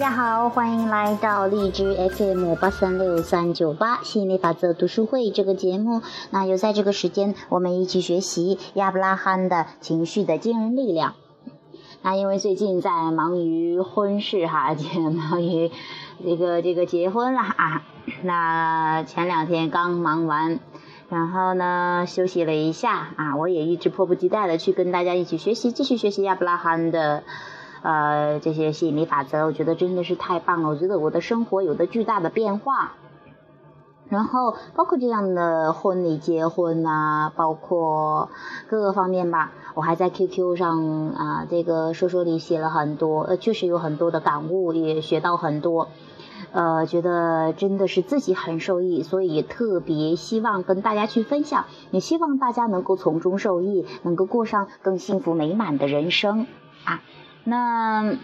大家好，欢迎来到荔枝 FM 八三六三九八吸引力法则读书会这个节目。那又在这个时间，我们一起学习亚伯拉罕的情绪的惊人力量。那因为最近在忙于婚事哈，忙于 这个这个结婚了啊。那前两天刚忙完，然后呢休息了一下啊，我也一直迫不及待的去跟大家一起学习，继续学习亚伯拉罕的。呃，这些吸引力法则，我觉得真的是太棒了。我觉得我的生活有的巨大的变化，然后包括这样的婚礼、结婚呐，包括各个方面吧。我还在 QQ 上啊，这个说说里写了很多，呃，确实有很多的感悟，也学到很多，呃，觉得真的是自己很受益，所以也特别希望跟大家去分享，也希望大家能够从中受益，能够过上更幸福美满的人生啊。那，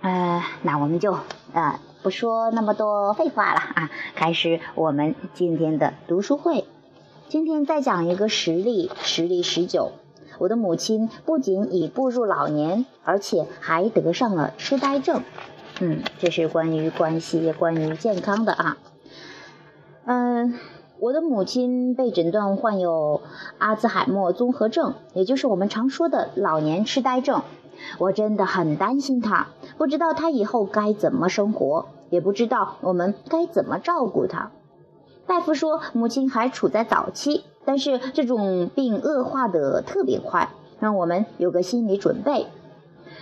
呃，那我们就呃不说那么多废话了啊，开始我们今天的读书会。今天再讲一个实例，实例十九。我的母亲不仅已步入老年，而且还得上了痴呆症。嗯，这是关于关系、关于健康的啊。嗯，我的母亲被诊断患有阿兹海默综合症，也就是我们常说的老年痴呆症。我真的很担心他，不知道他以后该怎么生活，也不知道我们该怎么照顾他。大夫说母亲还处在早期，但是这种病恶化的特别快，让我们有个心理准备。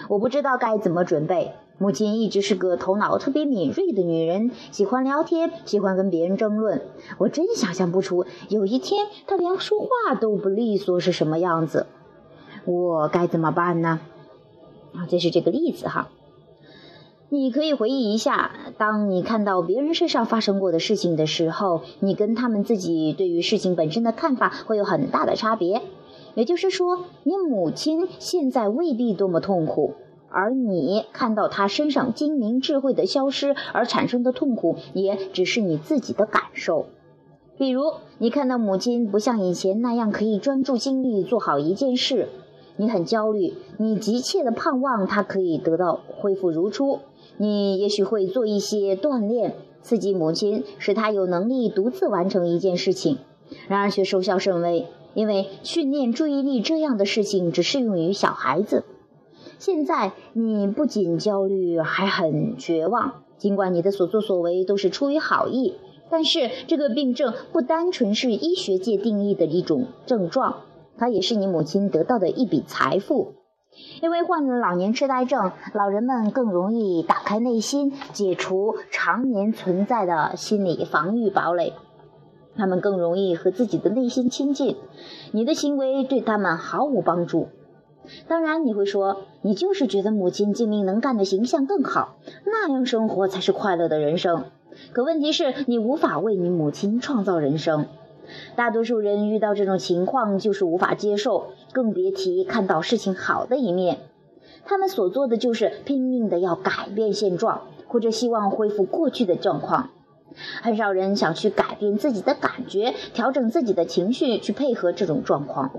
我不知道该怎么准备。母亲一直是个头脑特别敏锐的女人，喜欢聊天，喜欢跟别人争论。我真想象不出有一天她连说话都不利索是什么样子。我该怎么办呢？啊，这是这个例子哈。你可以回忆一下，当你看到别人身上发生过的事情的时候，你跟他们自己对于事情本身的看法会有很大的差别。也就是说，你母亲现在未必多么痛苦，而你看到他身上精明智慧的消失而产生的痛苦，也只是你自己的感受。比如，你看到母亲不像以前那样可以专注精力做好一件事。你很焦虑，你急切的盼望他可以得到恢复如初。你也许会做一些锻炼，刺激母亲，使她有能力独自完成一件事情。然而却收效甚微，因为训练注意力这样的事情只适用于小孩子。现在你不仅焦虑，还很绝望。尽管你的所作所为都是出于好意，但是这个病症不单纯是医学界定义的一种症状。它也是你母亲得到的一笔财富，因为患了老年痴呆症，老人们更容易打开内心，解除常年存在的心理防御堡垒，他们更容易和自己的内心亲近。你的行为对他们毫无帮助。当然，你会说，你就是觉得母亲精明能干的形象更好，那样生活才是快乐的人生。可问题是，你无法为你母亲创造人生。大多数人遇到这种情况就是无法接受，更别提看到事情好的一面。他们所做的就是拼命的要改变现状，或者希望恢复过去的状况。很少人想去改变自己的感觉，调整自己的情绪去配合这种状况。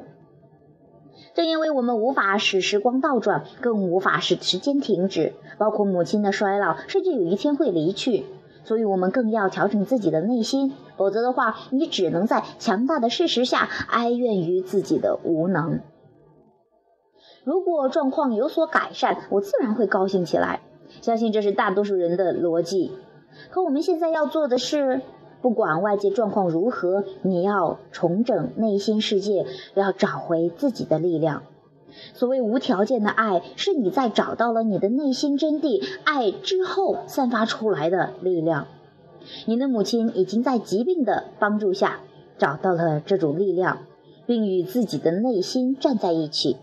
正因为我们无法使时光倒转，更无法使时间停止，包括母亲的衰老，甚至有一天会离去。所以我们更要调整自己的内心，否则的话，你只能在强大的事实下哀怨于自己的无能。如果状况有所改善，我自然会高兴起来。相信这是大多数人的逻辑。可我们现在要做的是，不管外界状况如何，你要重整内心世界，要找回自己的力量。所谓无条件的爱，是你在找到了你的内心真谛爱之后散发出来的力量。你的母亲已经在疾病的帮助下找到了这种力量，并与自己的内心站在一起。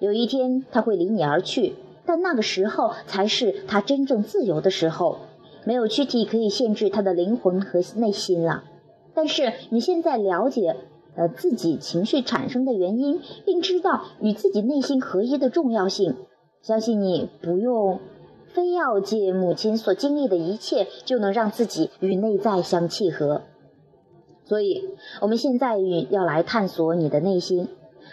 有一天，他会离你而去，但那个时候才是他真正自由的时候。没有躯体可以限制他的灵魂和内心了。但是你现在了解。呃，自己情绪产生的原因，并知道与自己内心合一的重要性。相信你不用非要借母亲所经历的一切，就能让自己与内在相契合。所以，我们现在与要来探索你的内心。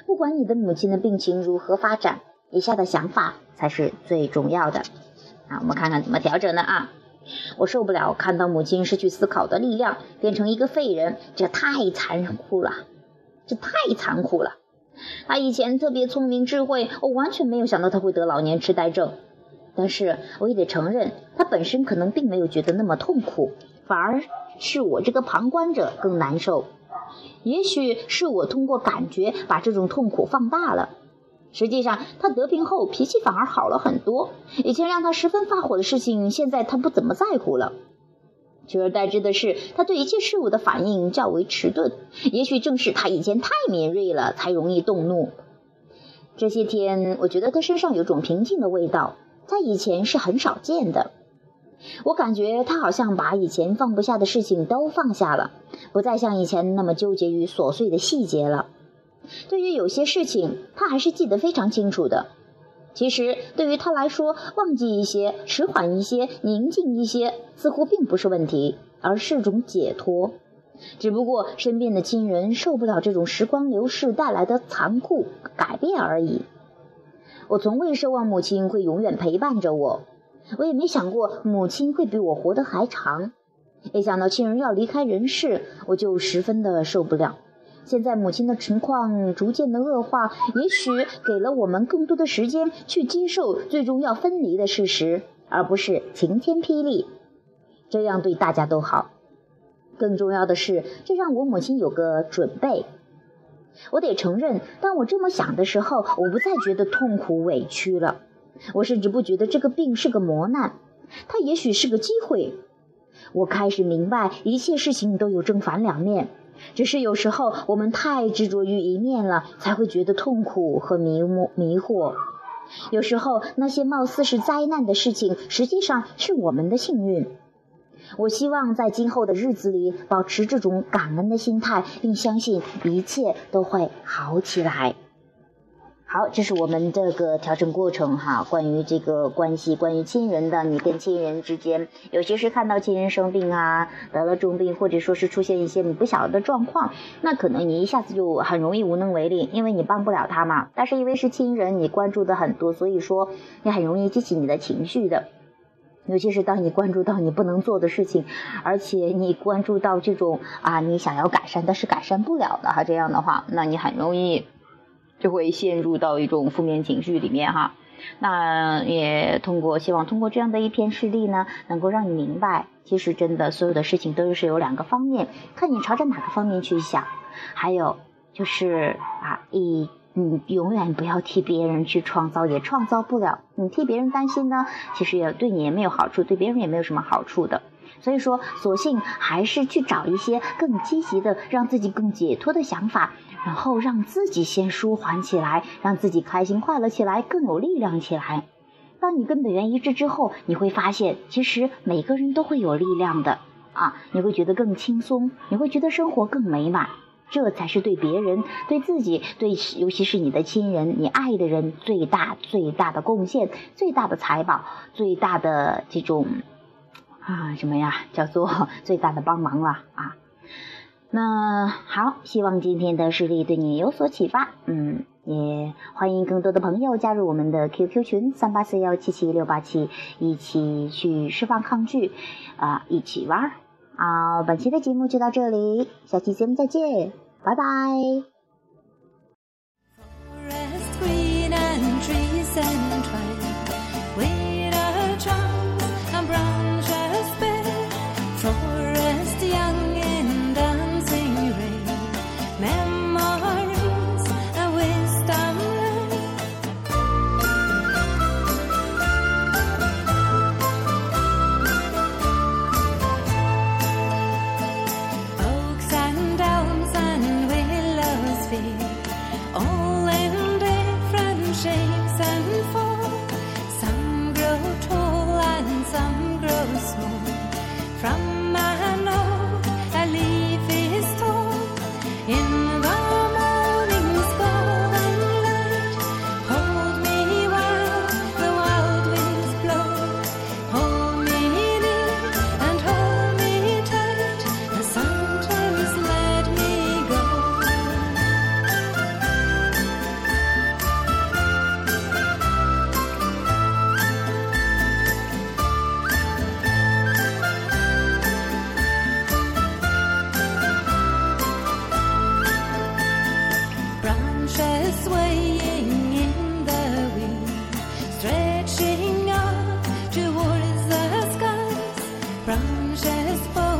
不管你的母亲的病情如何发展，以下的想法才是最重要的。啊，我们看看怎么调整的啊。我受不了看到母亲失去思考的力量，变成一个废人，这太残酷了，这太残酷了。他以前特别聪明智慧，我完全没有想到他会得老年痴呆症。但是我也得承认，他本身可能并没有觉得那么痛苦，反而是我这个旁观者更难受。也许是我通过感觉把这种痛苦放大了。实际上，他得病后脾气反而好了很多。以前让他十分发火的事情，现在他不怎么在乎了。取而代之的是，他对一切事物的反应较为迟钝。也许正是他以前太敏锐了，才容易动怒。这些天，我觉得他身上有种平静的味道，在以前是很少见的。我感觉他好像把以前放不下的事情都放下了，不再像以前那么纠结于琐碎的细节了。对于有些事情，他还是记得非常清楚的。其实，对于他来说，忘记一些、迟缓一些、宁静一些，似乎并不是问题，而是种解脱。只不过，身边的亲人受不了这种时光流逝带来的残酷改变而已。我从未奢望母亲会永远陪伴着我，我也没想过母亲会比我活得还长。一想到亲人要离开人世，我就十分的受不了。现在母亲的情况逐渐的恶化，也许给了我们更多的时间去接受最终要分离的事实，而不是晴天霹雳。这样对大家都好。更重要的是，这让我母亲有个准备。我得承认，当我这么想的时候，我不再觉得痛苦委屈了。我甚至不觉得这个病是个磨难，它也许是个机会。我开始明白，一切事情都有正反两面。只是有时候我们太执着于一面了，才会觉得痛苦和迷迷惑。有时候那些貌似是灾难的事情，实际上是我们的幸运。我希望在今后的日子里保持这种感恩的心态，并相信一切都会好起来。好，这是我们这个调整过程哈。关于这个关系，关于亲人的，你跟亲人之间，有些是看到亲人生病啊，得了重病，或者说是出现一些你不晓得的状况，那可能你一下子就很容易无能为力，因为你帮不了他嘛。但是因为是亲人，你关注的很多，所以说你很容易激起你的情绪的。尤其是当你关注到你不能做的事情，而且你关注到这种啊，你想要改善但是改善不了的哈，这样的话，那你很容易。就会陷入到一种负面情绪里面哈，那也通过希望通过这样的一篇事例呢，能够让你明白，其实真的所有的事情都是有两个方面，看你朝着哪个方面去想。还有就是啊，一你永远不要替别人去创造，也创造不了。你替别人担心呢，其实也对你也没有好处，对别人也没有什么好处的。所以说，索性还是去找一些更积极的，让自己更解脱的想法。然后让自己先舒缓起来，让自己开心快乐起来，更有力量起来。当你跟本源一致之后，你会发现，其实每个人都会有力量的啊！你会觉得更轻松，你会觉得生活更美满。这才是对别人、对自己、对尤其是你的亲人、你爱的人最大最大的贡献、最大的财宝、最大的这种啊什么呀？叫做 最大的帮忙了啊！那好，希望今天的事例对你有所启发。嗯，也欢迎更多的朋友加入我们的 QQ 群三八四幺七七六八七，一起去释放抗拒，啊，一起玩儿。好，本期的节目就到这里，下期节目再见，拜拜。from branches fall.